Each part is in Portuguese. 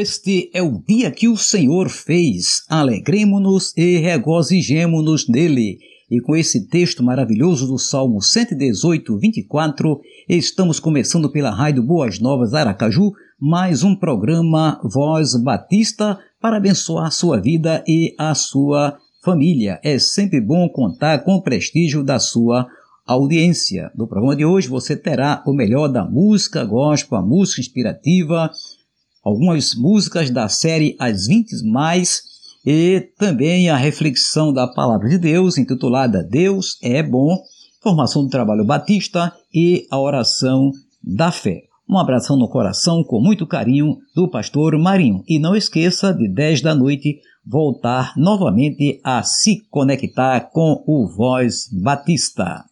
Este é o dia que o Senhor fez. Alegremos-nos e regozijemo-nos nele. E com esse texto maravilhoso do Salmo 118, 24, estamos começando pela Rádio Boas Novas Aracaju, mais um programa Voz Batista para abençoar a sua vida e a sua família. É sempre bom contar com o prestígio da sua audiência. No programa de hoje você terá o melhor da música gospel, a música inspirativa, algumas músicas da série As 20 Mais e também a reflexão da Palavra de Deus, intitulada Deus é Bom, formação do trabalho batista e a oração da fé. Um abração no coração com muito carinho do pastor Marinho. E não esqueça de 10 da noite voltar novamente a se conectar com o Voz Batista.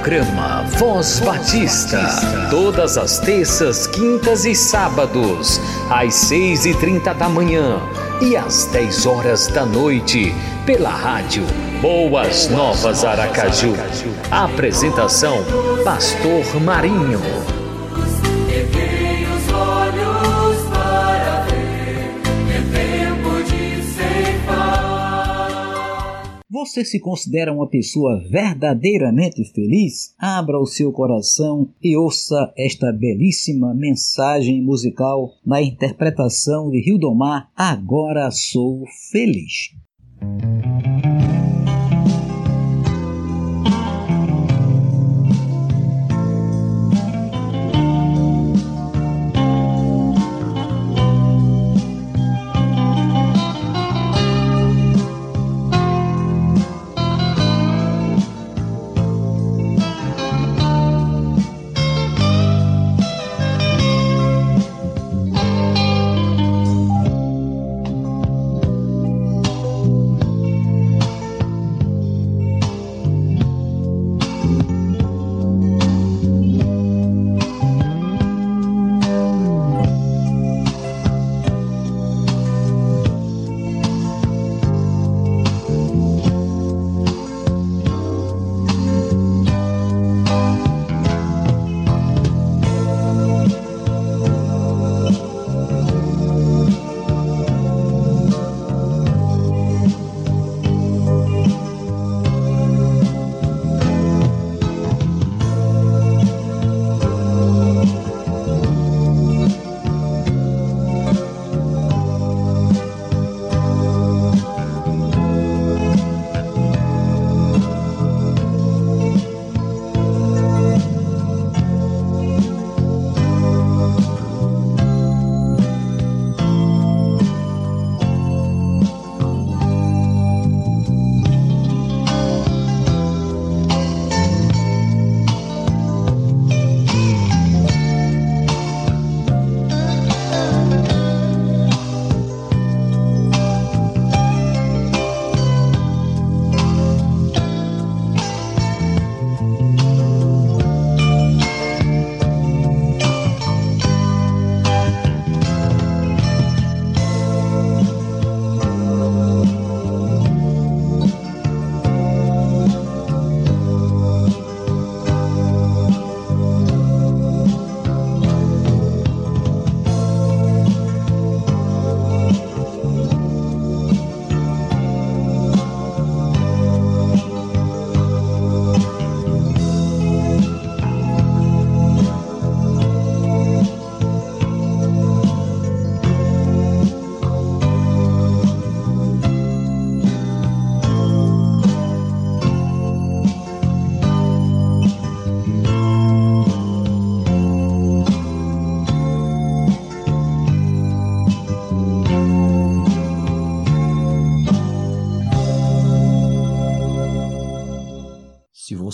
Programa Voz Batista. Todas as terças, quintas e sábados, às seis e trinta da manhã e às dez horas da noite, pela rádio Boas Novas Aracaju. Apresentação: Pastor Marinho. Você se considera uma pessoa verdadeiramente feliz? Abra o seu coração e ouça esta belíssima mensagem musical na interpretação de Rildomar Agora Sou Feliz.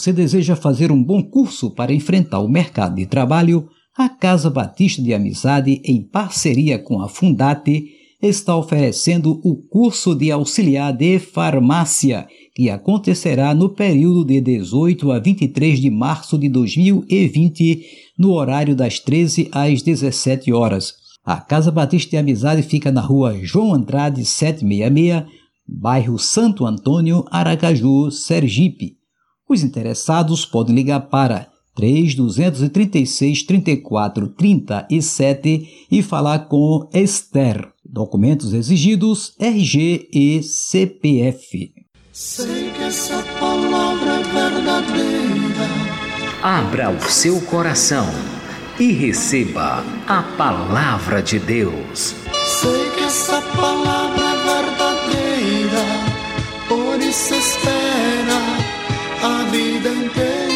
Você deseja fazer um bom curso para enfrentar o mercado de trabalho, a Casa Batista de Amizade, em parceria com a Fundate, está oferecendo o curso de auxiliar de farmácia, que acontecerá no período de 18 a 23 de março de 2020, no horário das 13 às 17 horas. A Casa Batista de Amizade fica na rua João Andrade 766, bairro Santo Antônio, Aracaju, Sergipe. Os interessados podem ligar para 3236 34 37 e falar com Esther. Documentos exigidos: RG e CPF. Sei que essa palavra é verdadeira. Abra o seu coração e receba a palavra de Deus. Sei que essa palavra é verdadeira, por isso espera a vida inteira.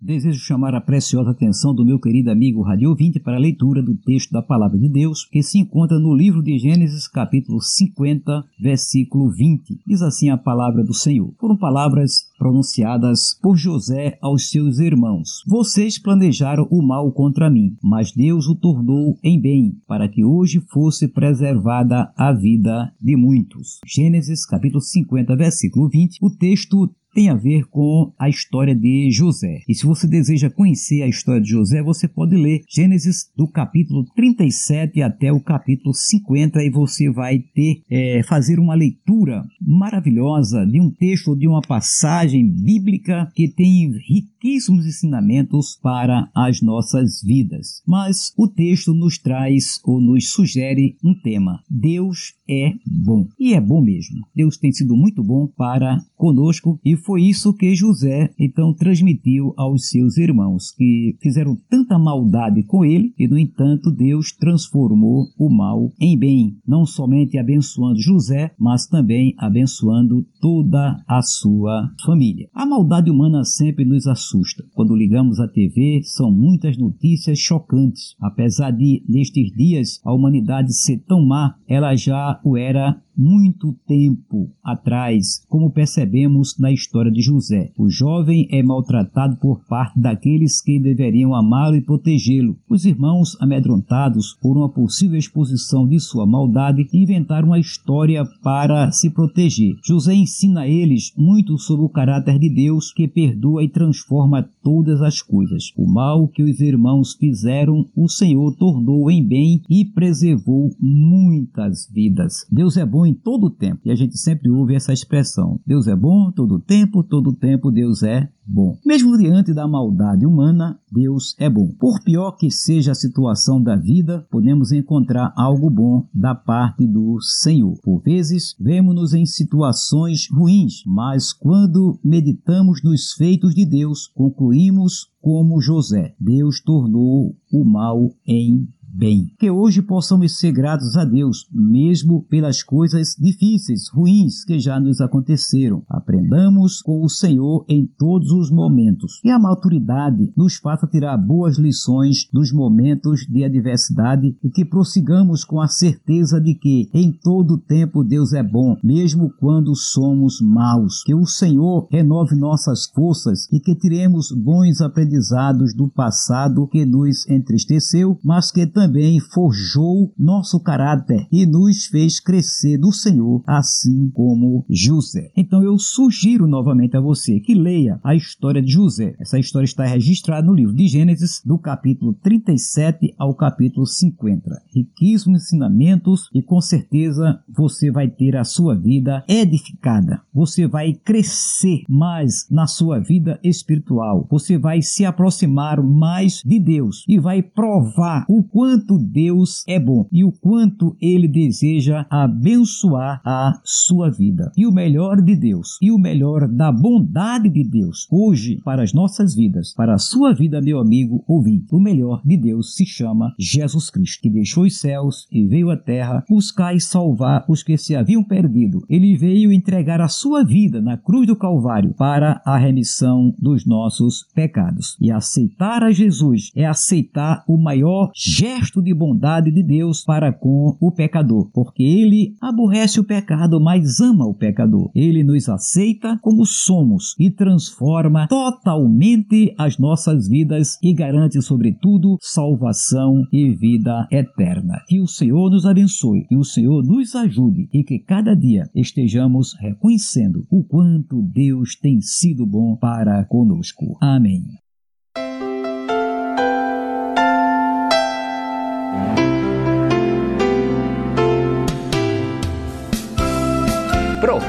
Desejo chamar a preciosa atenção do meu querido amigo Radio Ouvinte para a leitura do texto da Palavra de Deus, que se encontra no livro de Gênesis, capítulo 50, versículo 20. Diz assim a palavra do Senhor. Foram palavras pronunciadas por José aos seus irmãos. Vocês planejaram o mal contra mim, mas Deus o tornou em bem, para que hoje fosse preservada a vida de muitos. Gênesis, capítulo 50, versículo 20. O texto tem a ver com a história de José. E se você deseja conhecer a história de José, você pode ler Gênesis do capítulo 37 até o capítulo 50 e você vai ter é, fazer uma leitura maravilhosa de um texto, de uma passagem bíblica que tem riquíssimos ensinamentos para as nossas vidas. Mas o texto nos traz ou nos sugere um tema: Deus é bom. E é bom mesmo. Deus tem sido muito bom para conosco e foi isso que José então transmitiu aos seus irmãos, que fizeram tanta maldade com ele e, no entanto, Deus transformou o mal em bem, não somente abençoando José, mas também abençoando toda a sua família. A maldade humana sempre nos assusta. Quando ligamos a TV, são muitas notícias chocantes. Apesar de, nestes dias, a humanidade ser tão má, ela já o era muito tempo atrás, como percebemos na história de José. O jovem é maltratado por parte daqueles que deveriam amá-lo e protegê-lo. Os irmãos, amedrontados por uma possível exposição de sua maldade, inventaram uma história para se proteger. José ensina a eles muito sobre o caráter de Deus que perdoa e transforma todas as coisas. O mal que os irmãos fizeram, o Senhor tornou em bem e preservou muitas vidas. Deus é bom em todo o tempo. E a gente sempre ouve essa expressão: Deus é bom todo o tempo, todo o tempo Deus é bom. Mesmo diante da maldade humana, Deus é bom. Por pior que seja a situação da vida, podemos encontrar algo bom da parte do Senhor. Por vezes, vemos-nos em situações ruins, mas quando meditamos nos feitos de Deus, concluímos como José: Deus tornou o mal em bem. Que hoje possamos ser gratos a Deus, mesmo pelas coisas difíceis, ruins que já nos aconteceram. Aprendamos com o Senhor em todos os momentos. E a maturidade nos faça tirar boas lições dos momentos de adversidade e que prossigamos com a certeza de que em todo tempo Deus é bom, mesmo quando somos maus. Que o Senhor renove nossas forças e que tiremos bons aprendizados do passado que nos entristeceu, mas que também forjou nosso caráter e nos fez crescer do Senhor, assim como José. Então eu sugiro novamente a você que leia a história de José. Essa história está registrada no livro de Gênesis, do capítulo 37 ao capítulo 50. Riquíssimos ensinamentos e com certeza você vai ter a sua vida edificada. Você vai crescer mais na sua vida espiritual. Você vai se aproximar mais de Deus e vai provar o quanto quanto Deus é bom e o quanto ele deseja abençoar a sua vida. E o melhor de Deus, e o melhor da bondade de Deus, hoje para as nossas vidas, para a sua vida, meu amigo ouvinte, o melhor de Deus se chama Jesus Cristo, que deixou os céus e veio à terra buscar e salvar os que se haviam perdido. Ele veio entregar a sua vida na cruz do Calvário para a remissão dos nossos pecados. E aceitar a Jesus é aceitar o maior gesto gesto de bondade de Deus para com o pecador, porque ele aborrece o pecado, mas ama o pecador. Ele nos aceita como somos e transforma totalmente as nossas vidas e garante, sobretudo, salvação e vida eterna. Que o Senhor nos abençoe, que o Senhor nos ajude e que cada dia estejamos reconhecendo o quanto Deus tem sido bom para conosco. Amém.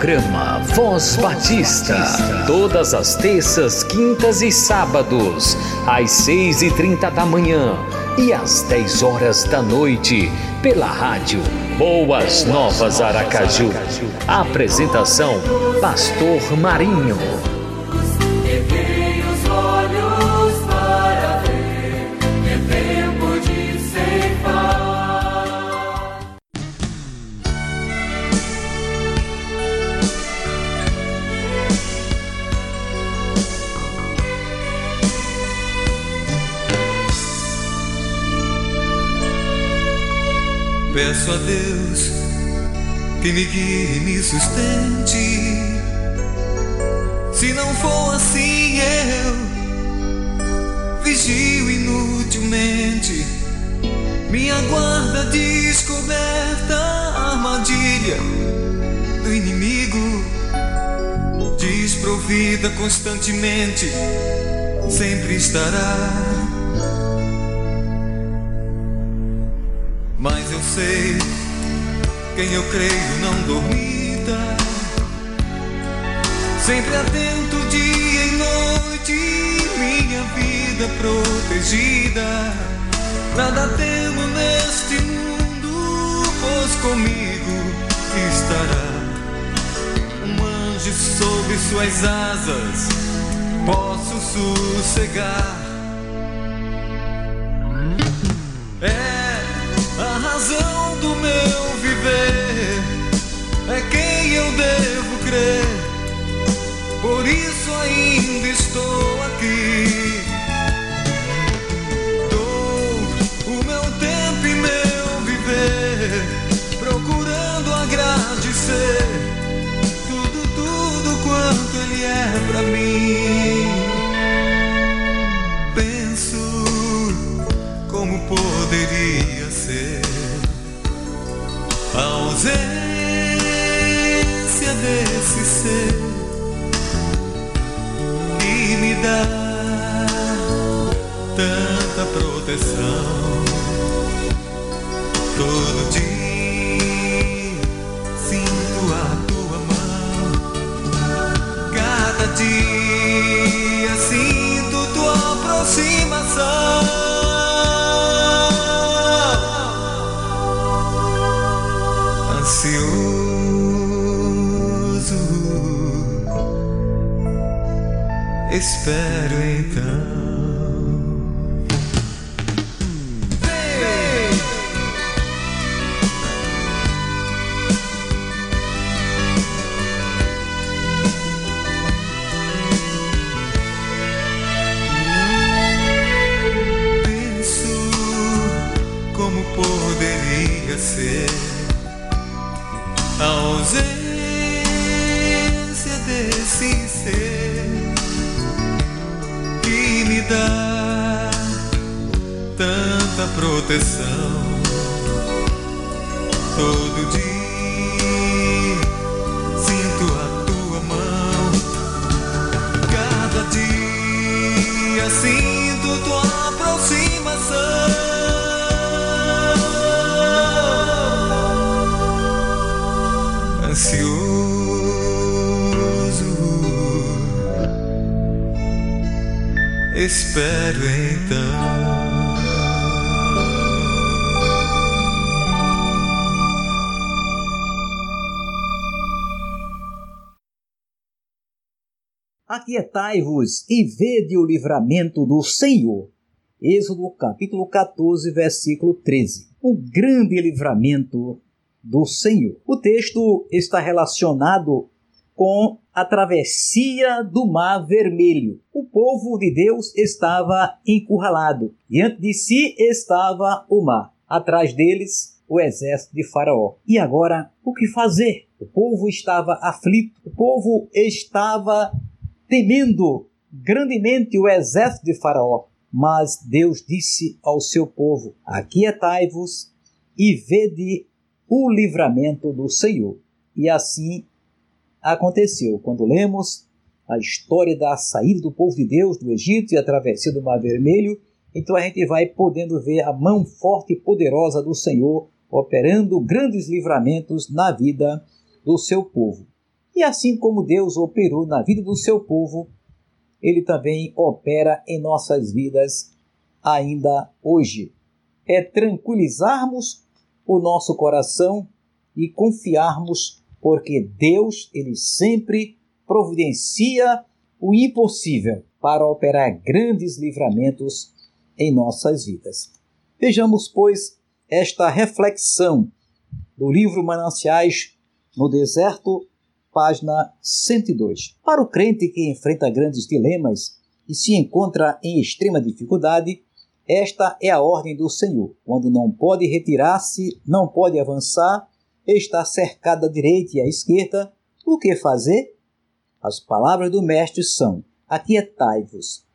Programa Voz Batista. Todas as terças, quintas e sábados, às seis e trinta da manhã e às dez horas da noite, pela rádio Boas Novas Aracaju. Apresentação: Pastor Marinho. A Deus que me guie e me sustente. Se não for assim, eu vigio inutilmente. Minha guarda descoberta, armadilha do inimigo, desprovida constantemente, sempre estará sei, quem eu creio não dormita. Sempre atento dia e noite, minha vida protegida. Nada temo neste mundo, pois comigo estará. Um anjo sob suas asas, posso sossegar. É meu viver, é quem eu devo crer. Por isso ainda estou aqui. Dou o meu tempo e meu viver, procurando agradecer tudo, tudo quanto Ele é pra mim. Penso como poderia ser ausência desse ser que me dá tanta proteção. Todo dia espero então. Penso como poderia ser a ausência proteção. Todo dia sinto a tua mão. Cada dia sinto tua aproximação. Ansioso espero então. Aquietai-vos e vede o livramento do Senhor. Êxodo capítulo 14, versículo 13. O grande livramento do Senhor. O texto está relacionado com a travessia do Mar Vermelho. O povo de Deus estava encurralado. Diante de si estava o mar. Atrás deles, o exército de Faraó. E agora, o que fazer? O povo estava aflito. O povo estava temendo grandemente o exército de Faraó. Mas Deus disse ao seu povo: Aquietai-vos e vede o livramento do Senhor. E assim aconteceu. Quando lemos a história da saída do povo de Deus do Egito e a travessia do Mar Vermelho, então a gente vai podendo ver a mão forte e poderosa do Senhor operando grandes livramentos na vida do seu povo. E assim como Deus operou na vida do seu povo, ele também opera em nossas vidas ainda hoje. É tranquilizarmos o nosso coração e confiarmos, porque Deus, ele sempre providencia o impossível para operar grandes livramentos em nossas vidas. Vejamos, pois, esta reflexão do livro Mananciais no Deserto página 102. Para o crente que enfrenta grandes dilemas e se encontra em extrema dificuldade, esta é a ordem do Senhor. Quando não pode retirar-se, não pode avançar, está cercado à direita e à esquerda, o que fazer? As palavras do Mestre são: Aquietai-vos.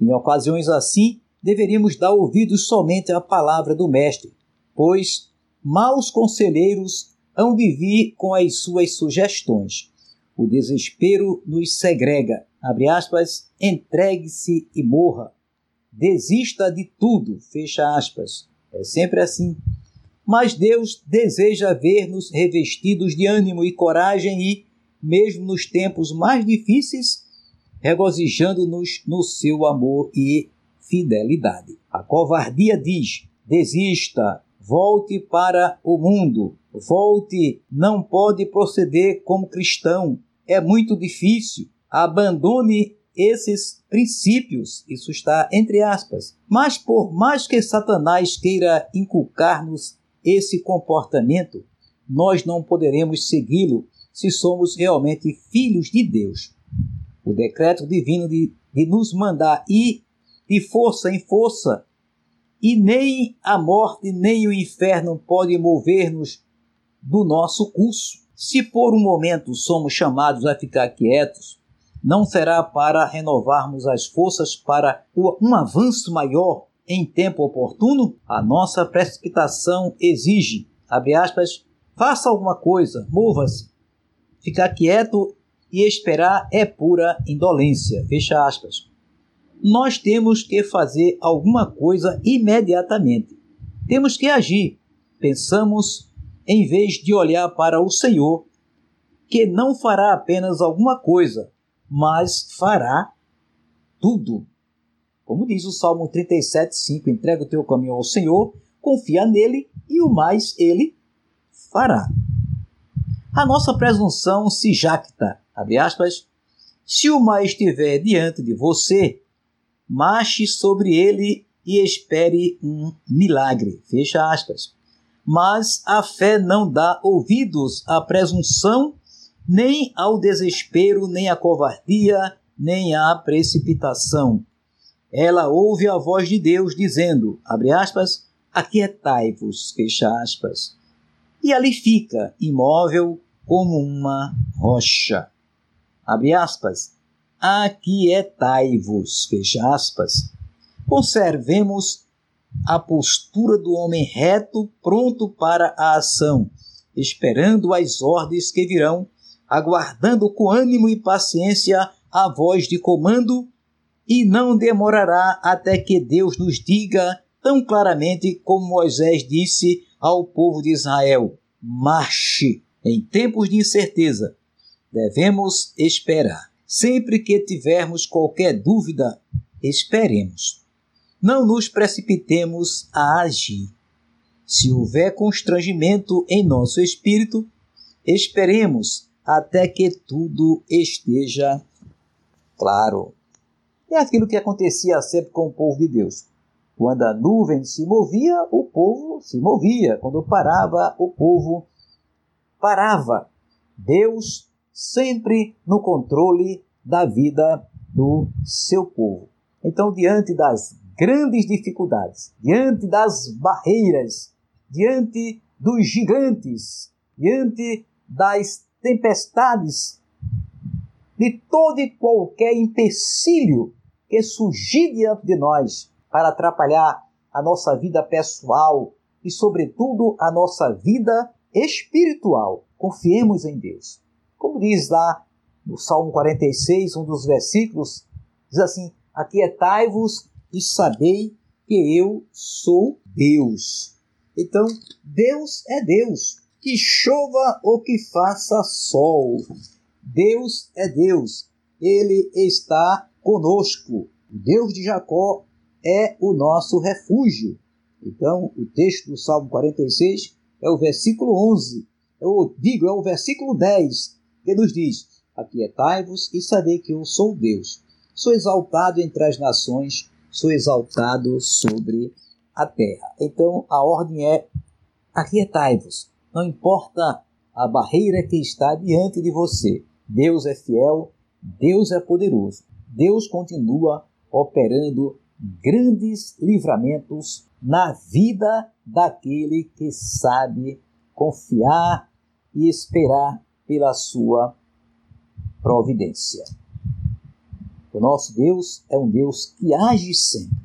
Em ocasiões assim, deveríamos dar ouvidos somente à palavra do Mestre, pois maus conselheiros hão de vir com as suas sugestões. O desespero nos segrega. Abre aspas, entregue-se e morra. Desista de tudo, fecha aspas. É sempre assim. Mas Deus deseja ver-nos revestidos de ânimo e coragem e, mesmo nos tempos mais difíceis, regozijando-nos no seu amor e fidelidade. A covardia diz: desista, volte para o mundo, volte, não pode proceder como cristão, é muito difícil, abandone esses princípios, isso está entre aspas. Mas por mais que Satanás queira inculcar-nos esse comportamento, nós não poderemos segui-lo se somos realmente filhos de Deus. O decreto divino de, de nos mandar ir de força em força e nem a morte nem o inferno podem mover-nos do nosso curso. Se por um momento somos chamados a ficar quietos, não será para renovarmos as forças para um avanço maior em tempo oportuno? A nossa precipitação exige, abre aspas, faça alguma coisa, mova-se. Ficar quieto e esperar é pura indolência, fecha aspas nós temos que fazer alguma coisa imediatamente. Temos que agir. Pensamos em vez de olhar para o Senhor, que não fará apenas alguma coisa, mas fará tudo. Como diz o Salmo 37,5: entrega o teu caminho ao Senhor, confia nele e o mais ele fará. A nossa presunção se jacta, abre aspas, se o mal estiver diante de você, marche sobre ele e espere um milagre. Fecha aspas. Mas a fé não dá ouvidos à presunção, nem ao desespero, nem à covardia, nem à precipitação. Ela ouve a voz de Deus dizendo, abre aspas, aquietai-vos, fecha aspas. E ali fica, imóvel como uma rocha. Abre aspas, aquietai-vos, fecha aspas. Conservemos a postura do homem reto, pronto para a ação, esperando as ordens que virão, aguardando com ânimo e paciência a voz de comando, e não demorará até que Deus nos diga tão claramente como Moisés disse ao povo de Israel: marche. Em tempos de incerteza, devemos esperar. Sempre que tivermos qualquer dúvida, esperemos. Não nos precipitemos a agir. Se houver constrangimento em nosso espírito, esperemos até que tudo esteja claro. É aquilo que acontecia sempre com o povo de Deus. Quando a nuvem se movia, o povo se movia. Quando parava, o povo parava. Deus sempre no controle da vida do seu povo. Então, diante das grandes dificuldades, diante das barreiras, diante dos gigantes, diante das tempestades, de todo e qualquer empecilho que surgir diante de nós para atrapalhar a nossa vida pessoal e, sobretudo, a nossa vida espiritual. Confiemos em Deus. Como diz lá no Salmo 46, um dos versículos, diz assim: Aquietai-vos e sabei que eu sou Deus. Então, Deus é Deus, que chova ou que faça sol. Deus é Deus, ele está conosco. O Deus de Jacó é o nosso refúgio. Então, o texto do Salmo 46 é o versículo 11. Eu digo, é o versículo 10, que nos diz: Aquietai-vos e sabei que eu sou Deus. Sou exaltado entre as nações, sou exaltado sobre a terra. Então, a ordem é: aquietai-vos. Não importa a barreira que está diante de você. Deus é fiel, Deus é poderoso. Deus continua operando grandes livramentos na vida daquele que sabe confiar e esperar pela sua providência. O nosso Deus é um Deus que age sempre.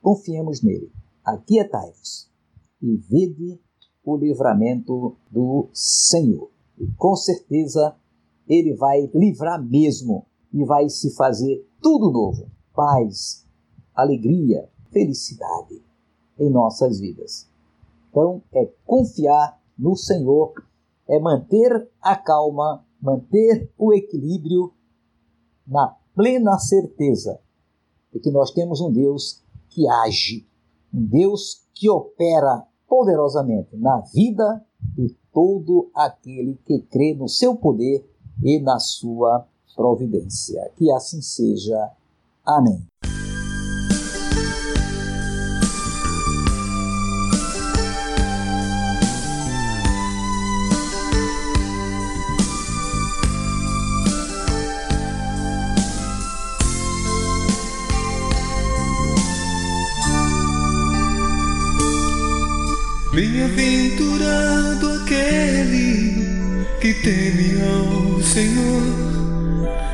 Confiemos nele. Aquietai-vos e vede o livramento do Senhor. E com certeza ele vai livrar mesmo e vai se fazer tudo novo. Paz, alegria, felicidade em nossas vidas. Então, é confiar no Senhor, é manter a calma, manter o equilíbrio na plena certeza de que nós temos um Deus que age, um Deus que opera poderosamente na vida de todo aquele que crê no seu poder e na sua providência. Que assim seja. Amém. Teme ao Senhor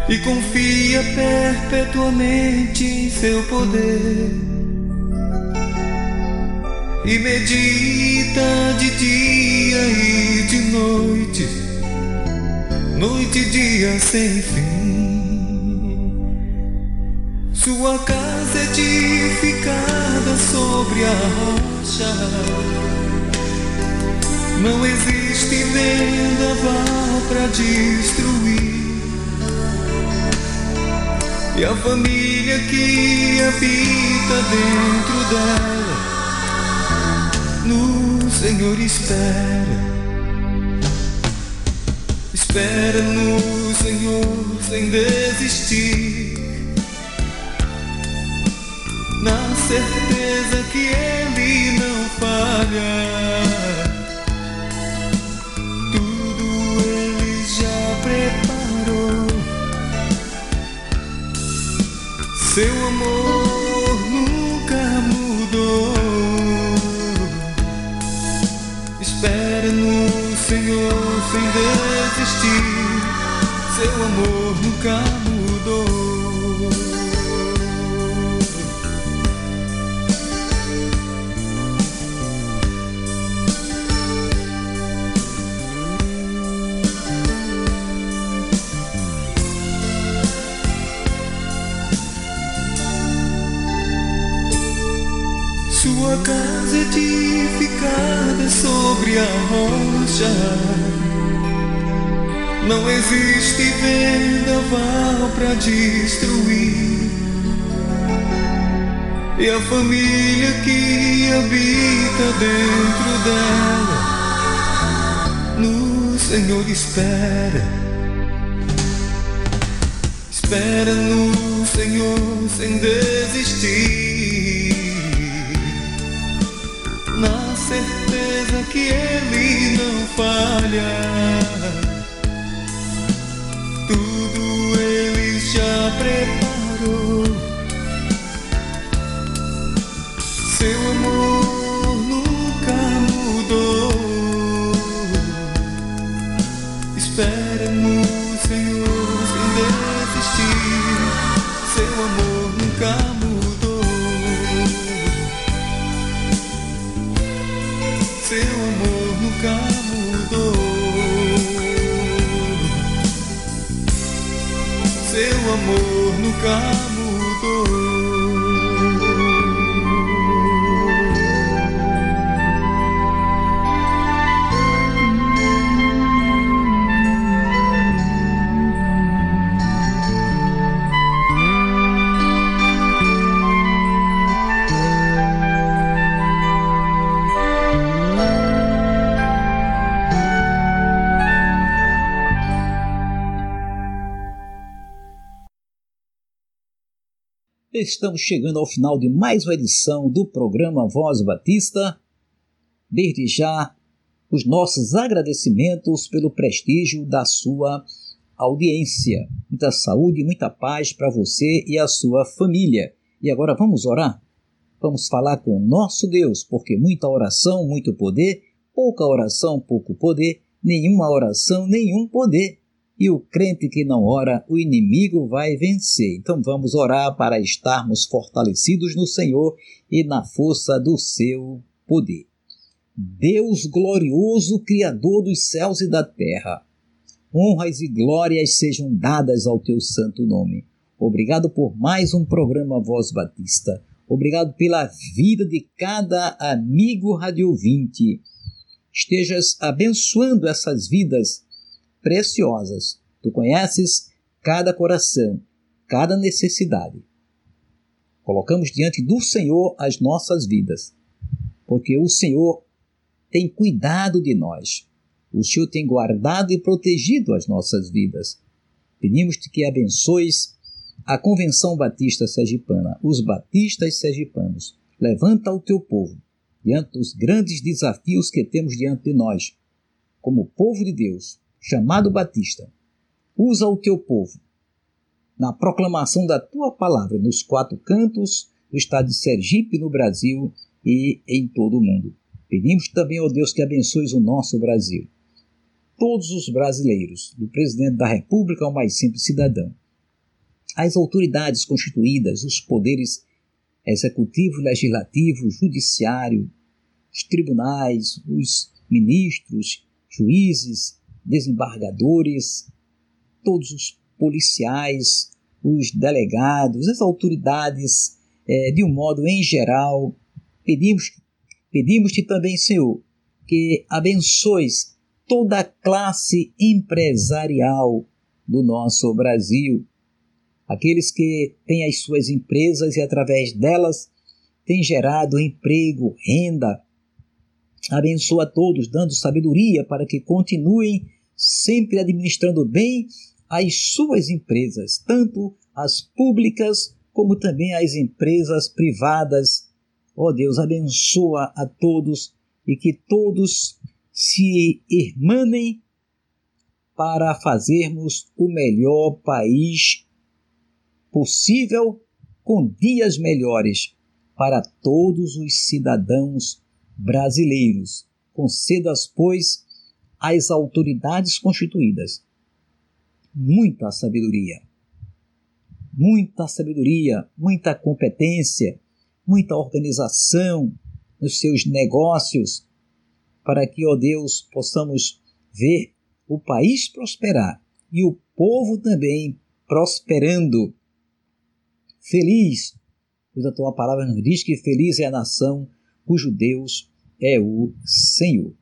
e confia perpetuamente em seu poder e medita de dia e de noite, noite e dia sem fim. Sua casa é edificada sobre a rocha não existe vendaval para destruir. E a família que habita dentro dela, no Senhor espera. Espera no Senhor sem desistir. Na certeza que Ele não falha. Seu amor nunca mudou. Espere no Senhor sem desistir. Seu amor nunca mudou. Sobre a rocha. Não existe vendaval para destruir. E a família que habita dentro dela, no Senhor espera. Espera no Senhor sem desistir Ele não falha. Estamos chegando ao final de mais uma edição do programa Voz Batista. Desde já, os nossos agradecimentos pelo prestígio da sua audiência. Muita saúde muita paz para você e a sua família. E agora vamos orar? Vamos falar com o nosso Deus, porque muita oração, muito poder, pouca oração, pouco poder, nenhuma oração, nenhum poder e o crente que não ora, o inimigo vai vencer. Então vamos orar para estarmos fortalecidos no Senhor e na força do seu poder. Deus glorioso, Criador dos céus e da terra, honras e glórias sejam dadas ao teu santo nome. Obrigado por mais um programa Voz Batista. Obrigado pela vida de cada amigo radiovinte. Estejas abençoando essas vidas preciosas. Tu conheces cada coração, cada necessidade. Colocamos diante do Senhor as nossas vidas, porque o Senhor tem cuidado de nós. O Senhor tem guardado e protegido as nossas vidas. Pedimos-te que abençoes a Convenção Batista Sergipana, os batistas sergipanos. Levanta o teu povo diante dos grandes desafios que temos diante de nós, como povo de Deus, chamado Batista, usa o teu povo na proclamação da tua palavra nos quatro cantos do estado de Sergipe, no Brasil e em todo o mundo. Pedimos também, ó Deus, que abençoes o nosso Brasil. Todos os brasileiros, do presidente da República ao mais simples cidadão, as autoridades constituídas, os poderes executivo, legislativo, judiciário, os tribunais, os ministros, juízes, desembargadores, todos os policiais, os delegados, as autoridades, é, de um modo em geral, pedimos, pedimos-te também, Senhor, que abençoes toda a classe empresarial do nosso Brasil, aqueles que têm as suas empresas e através delas têm gerado emprego, renda, Abençoa a todos, dando sabedoria para que continuem sempre administrando bem as suas empresas, tanto as públicas como também as empresas privadas. Ó oh Deus, abençoa a todos e que todos se irmanem para fazermos o melhor país possível com dias melhores para todos os cidadãos brasileiros. Concedas, pois, às autoridades constituídas muita sabedoria, muita sabedoria, muita competência, muita organização nos seus negócios, para que, ó Deus, possamos ver o país prosperar e o povo também prosperando. Feliz, pois a tua palavra nos diz que feliz é a nação cujo Deus é o Senhor.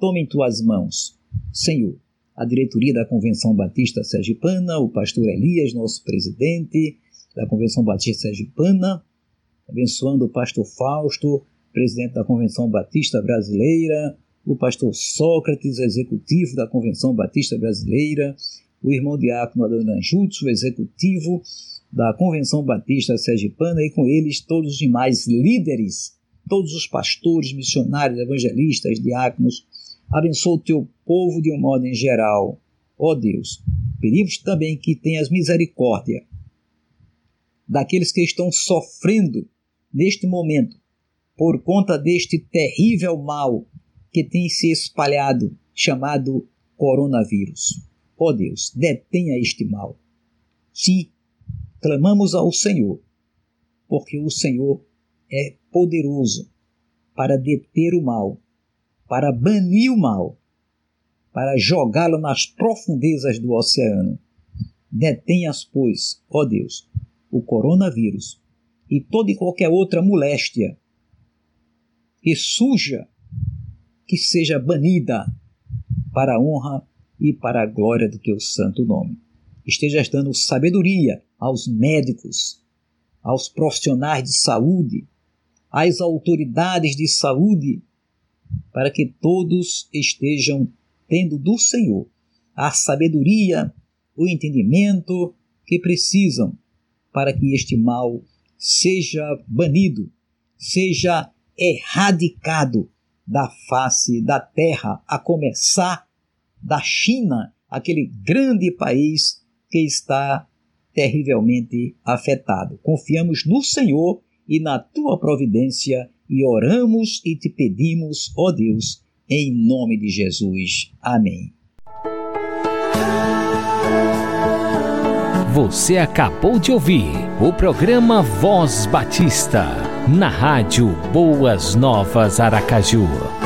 Tome em tuas mãos, Senhor, a diretoria da Convenção Batista Sergipana, o pastor Elias, nosso presidente da Convenção Batista Sergipana, abençoando o pastor Fausto, presidente da Convenção Batista Brasileira, o pastor Sócrates, executivo da Convenção Batista Brasileira, o irmão diácono Adoniran Jutsu, executivo da Convenção Batista Sergipana, e com eles todos os demais líderes todos os pastores, missionários, evangelistas, diáconos. Abençoa o teu povo de um modo em geral. Ó Deus, pedimos também que tenhas misericórdia daqueles que estão sofrendo neste momento por conta deste terrível mal que tem se espalhado, chamado coronavírus. Ó Deus, detenha este mal. Sim, clamamos ao Senhor, porque o Senhor é poderoso para deter o mal, para banir o mal, para jogá-lo nas profundezas do oceano. Detenhas, pois, ó Deus, o coronavírus e toda e qualquer outra moléstia que suja, que seja banida para a honra e para a glória do teu santo nome. Estejas dando sabedoria aos médicos, aos profissionais de saúde, às autoridades de saúde, para que todos estejam tendo do Senhor a sabedoria, o entendimento que precisam para que este mal seja banido, seja erradicado da face da terra, a começar da China, aquele grande país que está terrivelmente afetado. Confiamos no Senhor e na tua providência e oramos e te pedimos, ó Deus, em nome de Jesus. Amém. Você acabou de ouvir o programa Voz Batista, na rádio Boas Novas Aracaju